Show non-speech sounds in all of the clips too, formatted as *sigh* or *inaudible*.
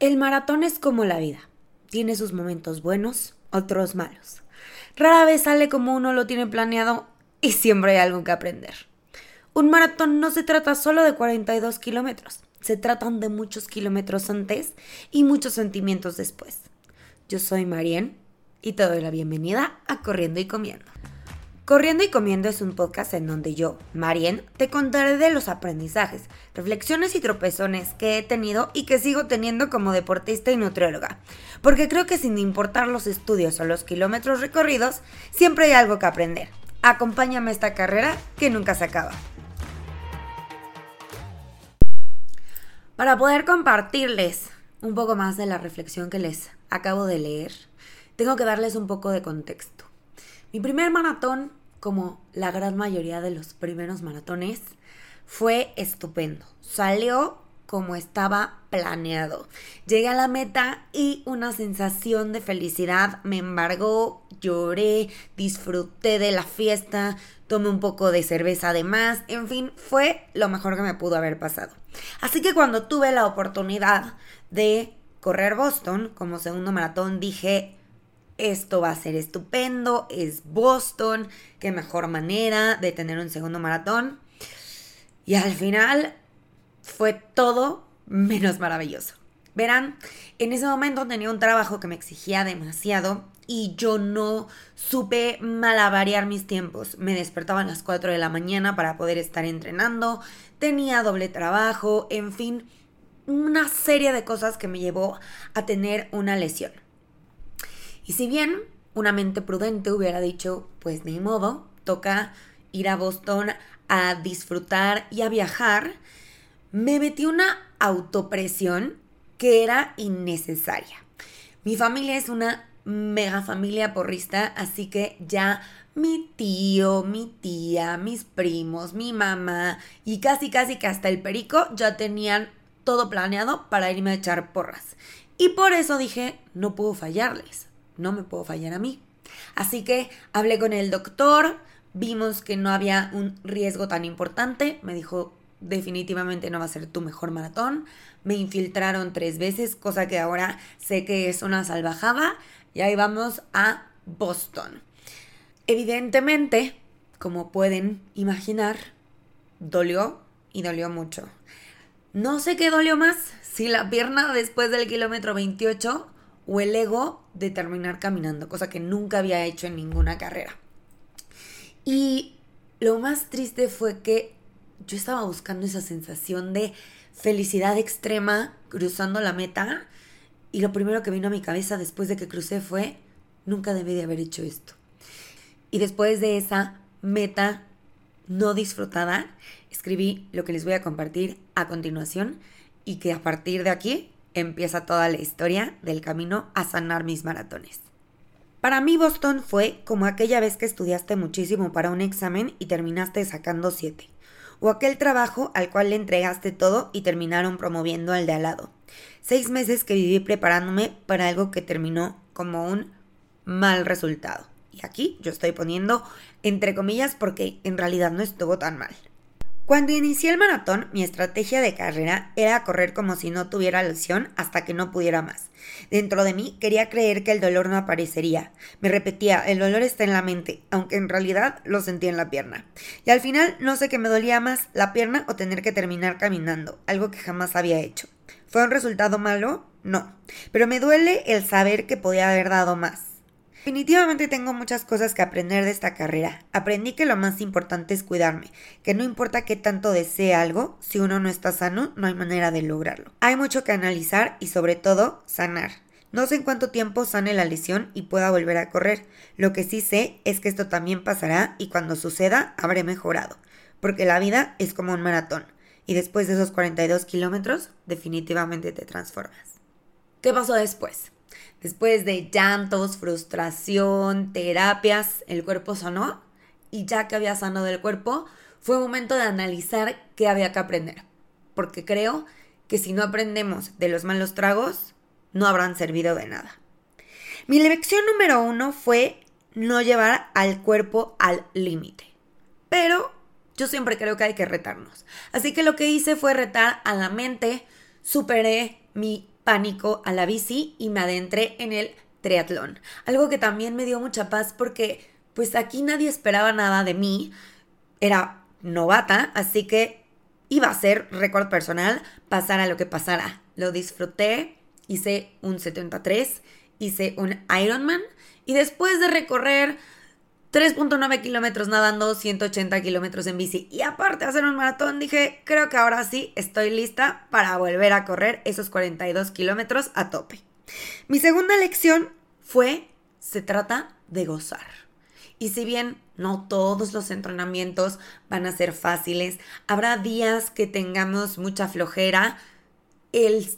El maratón es como la vida. Tiene sus momentos buenos, otros malos. Rara vez sale como uno lo tiene planeado y siempre hay algo que aprender. Un maratón no se trata solo de 42 kilómetros, se tratan de muchos kilómetros antes y muchos sentimientos después. Yo soy Marien y te doy la bienvenida a Corriendo y Comiendo. Corriendo y Comiendo es un podcast en donde yo, Marien, te contaré de los aprendizajes, reflexiones y tropezones que he tenido y que sigo teniendo como deportista y nutrióloga. Porque creo que sin importar los estudios o los kilómetros recorridos, siempre hay algo que aprender. Acompáñame a esta carrera que nunca se acaba. Para poder compartirles un poco más de la reflexión que les acabo de leer, tengo que darles un poco de contexto. Mi primer maratón como la gran mayoría de los primeros maratones, fue estupendo. Salió como estaba planeado. Llegué a la meta y una sensación de felicidad me embargó, lloré, disfruté de la fiesta, tomé un poco de cerveza además, en fin, fue lo mejor que me pudo haber pasado. Así que cuando tuve la oportunidad de correr Boston como segundo maratón, dije, esto va a ser estupendo, es Boston, qué mejor manera de tener un segundo maratón. Y al final fue todo menos maravilloso. Verán, en ese momento tenía un trabajo que me exigía demasiado y yo no supe malavariar mis tiempos. Me despertaba a las 4 de la mañana para poder estar entrenando, tenía doble trabajo, en fin, una serie de cosas que me llevó a tener una lesión. Y si bien una mente prudente hubiera dicho, pues ni modo, toca ir a Boston a disfrutar y a viajar, me metí una autopresión que era innecesaria. Mi familia es una mega familia porrista, así que ya mi tío, mi tía, mis primos, mi mamá y casi casi que hasta el perico ya tenían todo planeado para irme a echar porras. Y por eso dije, no puedo fallarles no me puedo fallar a mí. Así que hablé con el doctor, vimos que no había un riesgo tan importante, me dijo definitivamente no va a ser tu mejor maratón, me infiltraron tres veces, cosa que ahora sé que es una salvajada, y ahí vamos a Boston. Evidentemente, como pueden imaginar, dolió y dolió mucho. No sé qué dolió más, si la pierna después del kilómetro 28 o el ego de terminar caminando, cosa que nunca había hecho en ninguna carrera. Y lo más triste fue que yo estaba buscando esa sensación de felicidad extrema cruzando la meta y lo primero que vino a mi cabeza después de que crucé fue, nunca debí de haber hecho esto. Y después de esa meta no disfrutada, escribí lo que les voy a compartir a continuación y que a partir de aquí empieza toda la historia del camino a sanar mis maratones. Para mí Boston fue como aquella vez que estudiaste muchísimo para un examen y terminaste sacando 7. O aquel trabajo al cual le entregaste todo y terminaron promoviendo al de al lado. Seis meses que viví preparándome para algo que terminó como un mal resultado. Y aquí yo estoy poniendo entre comillas porque en realidad no estuvo tan mal. Cuando inicié el maratón, mi estrategia de carrera era correr como si no tuviera lesión hasta que no pudiera más. Dentro de mí quería creer que el dolor no aparecería. Me repetía, el dolor está en la mente, aunque en realidad lo sentía en la pierna. Y al final no sé qué me dolía más, la pierna o tener que terminar caminando, algo que jamás había hecho. ¿Fue un resultado malo? No. Pero me duele el saber que podía haber dado más. Definitivamente tengo muchas cosas que aprender de esta carrera. Aprendí que lo más importante es cuidarme, que no importa qué tanto desee algo, si uno no está sano, no hay manera de lograrlo. Hay mucho que analizar y sobre todo sanar. No sé en cuánto tiempo sane la lesión y pueda volver a correr. Lo que sí sé es que esto también pasará y cuando suceda habré mejorado. Porque la vida es como un maratón y después de esos 42 kilómetros definitivamente te transformas. ¿Qué pasó después? Después de llantos, frustración, terapias, el cuerpo sanó y ya que había sanado el cuerpo, fue momento de analizar qué había que aprender. Porque creo que si no aprendemos de los malos tragos, no habrán servido de nada. Mi lección número uno fue no llevar al cuerpo al límite. Pero yo siempre creo que hay que retarnos. Así que lo que hice fue retar a la mente, superé mi pánico a la bici y me adentré en el triatlón. Algo que también me dio mucha paz porque pues aquí nadie esperaba nada de mí. Era novata, así que iba a ser récord personal, pasara lo que pasara. Lo disfruté, hice un 73, hice un Ironman y después de recorrer 3.9 kilómetros nadando, 180 kilómetros en bici y aparte hacer un maratón, dije, creo que ahora sí estoy lista para volver a correr esos 42 kilómetros a tope. Mi segunda lección fue, se trata de gozar. Y si bien no todos los entrenamientos van a ser fáciles, habrá días que tengamos mucha flojera, el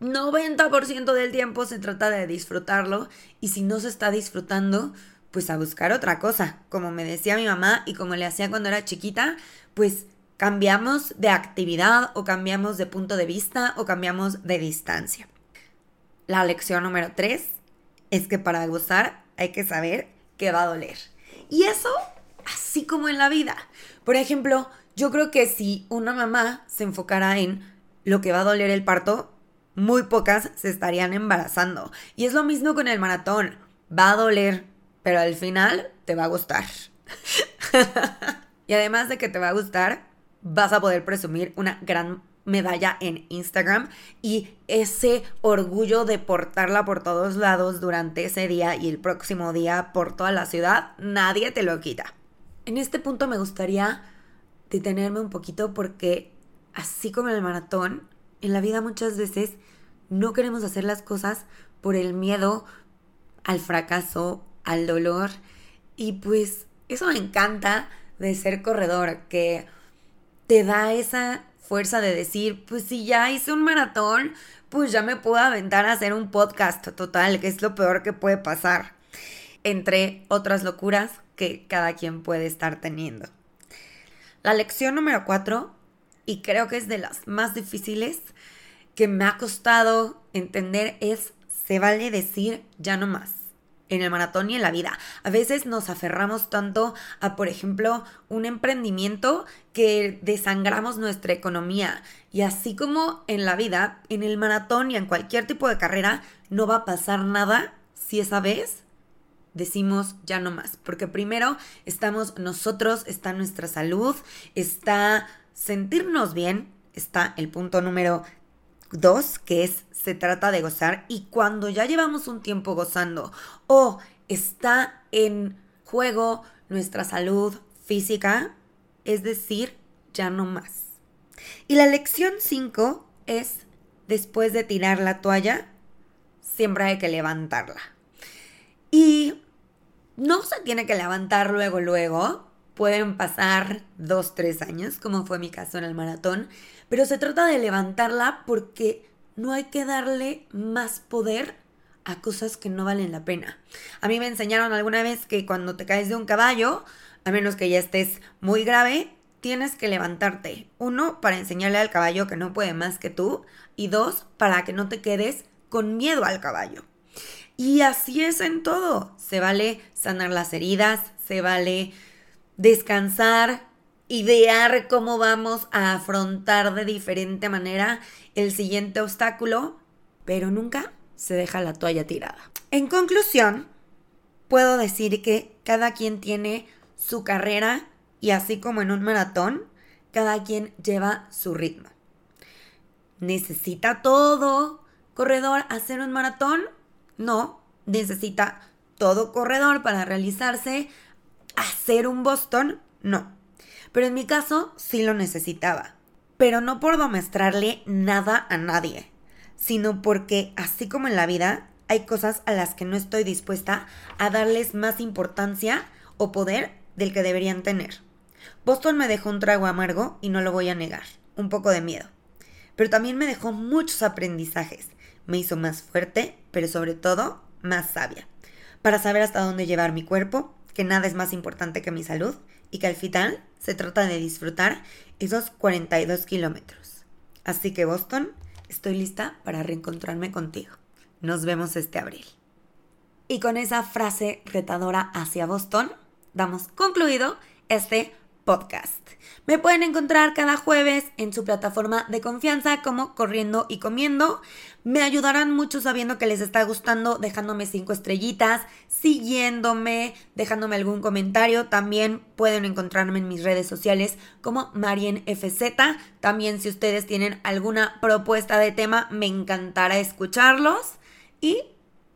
90% del tiempo se trata de disfrutarlo y si no se está disfrutando, pues a buscar otra cosa. Como me decía mi mamá y como le hacía cuando era chiquita, pues cambiamos de actividad o cambiamos de punto de vista o cambiamos de distancia. La lección número 3 es que para gozar hay que saber que va a doler. Y eso, así como en la vida. Por ejemplo, yo creo que si una mamá se enfocara en lo que va a doler el parto, muy pocas se estarían embarazando. Y es lo mismo con el maratón. Va a doler, pero al final te va a gustar. *laughs* y además de que te va a gustar, vas a poder presumir una gran medalla en Instagram y ese orgullo de portarla por todos lados durante ese día y el próximo día por toda la ciudad, nadie te lo quita. En este punto me gustaría detenerme un poquito porque así como en el maratón, en la vida muchas veces no queremos hacer las cosas por el miedo al fracaso al dolor. Y pues eso me encanta de ser corredor, que te da esa fuerza de decir, pues si ya hice un maratón, pues ya me puedo aventar a hacer un podcast total, que es lo peor que puede pasar. Entre otras locuras que cada quien puede estar teniendo. La lección número cuatro, y creo que es de las más difíciles que me ha costado entender, es se vale decir ya no más en el maratón y en la vida. A veces nos aferramos tanto a, por ejemplo, un emprendimiento que desangramos nuestra economía. Y así como en la vida, en el maratón y en cualquier tipo de carrera, no va a pasar nada si esa vez decimos ya no más. Porque primero estamos nosotros, está nuestra salud, está sentirnos bien, está el punto número dos, que es se trata de gozar y cuando ya llevamos un tiempo gozando o está en juego nuestra salud física, es decir, ya no más. Y la lección 5 es, después de tirar la toalla, siempre hay que levantarla. Y no se tiene que levantar luego, luego. Pueden pasar dos, tres años, como fue mi caso en el maratón, pero se trata de levantarla porque no hay que darle más poder a cosas que no valen la pena. A mí me enseñaron alguna vez que cuando te caes de un caballo, a menos que ya estés muy grave, tienes que levantarte. Uno, para enseñarle al caballo que no puede más que tú. Y dos, para que no te quedes con miedo al caballo. Y así es en todo. Se vale sanar las heridas, se vale descansar, idear cómo vamos a afrontar de diferente manera el siguiente obstáculo, pero nunca se deja la toalla tirada. En conclusión, puedo decir que cada quien tiene su carrera y así como en un maratón, cada quien lleva su ritmo. ¿Necesita todo corredor hacer un maratón? No, necesita todo corredor para realizarse hacer un Boston? No. Pero en mi caso sí lo necesitaba. Pero no por demostrarle nada a nadie, sino porque, así como en la vida, hay cosas a las que no estoy dispuesta a darles más importancia o poder del que deberían tener. Boston me dejó un trago amargo y no lo voy a negar, un poco de miedo. Pero también me dejó muchos aprendizajes. Me hizo más fuerte, pero sobre todo más sabia. Para saber hasta dónde llevar mi cuerpo, que nada es más importante que mi salud y que al final se trata de disfrutar esos 42 kilómetros. Así que Boston, estoy lista para reencontrarme contigo. Nos vemos este abril. Y con esa frase retadora hacia Boston, damos concluido este Podcast. Me pueden encontrar cada jueves en su plataforma de confianza como Corriendo y Comiendo. Me ayudarán mucho sabiendo que les está gustando, dejándome cinco estrellitas, siguiéndome, dejándome algún comentario. También pueden encontrarme en mis redes sociales como MarienFZ. También si ustedes tienen alguna propuesta de tema, me encantará escucharlos. Y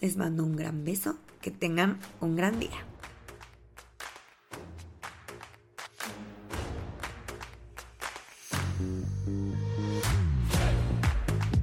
les mando un gran beso. Que tengan un gran día.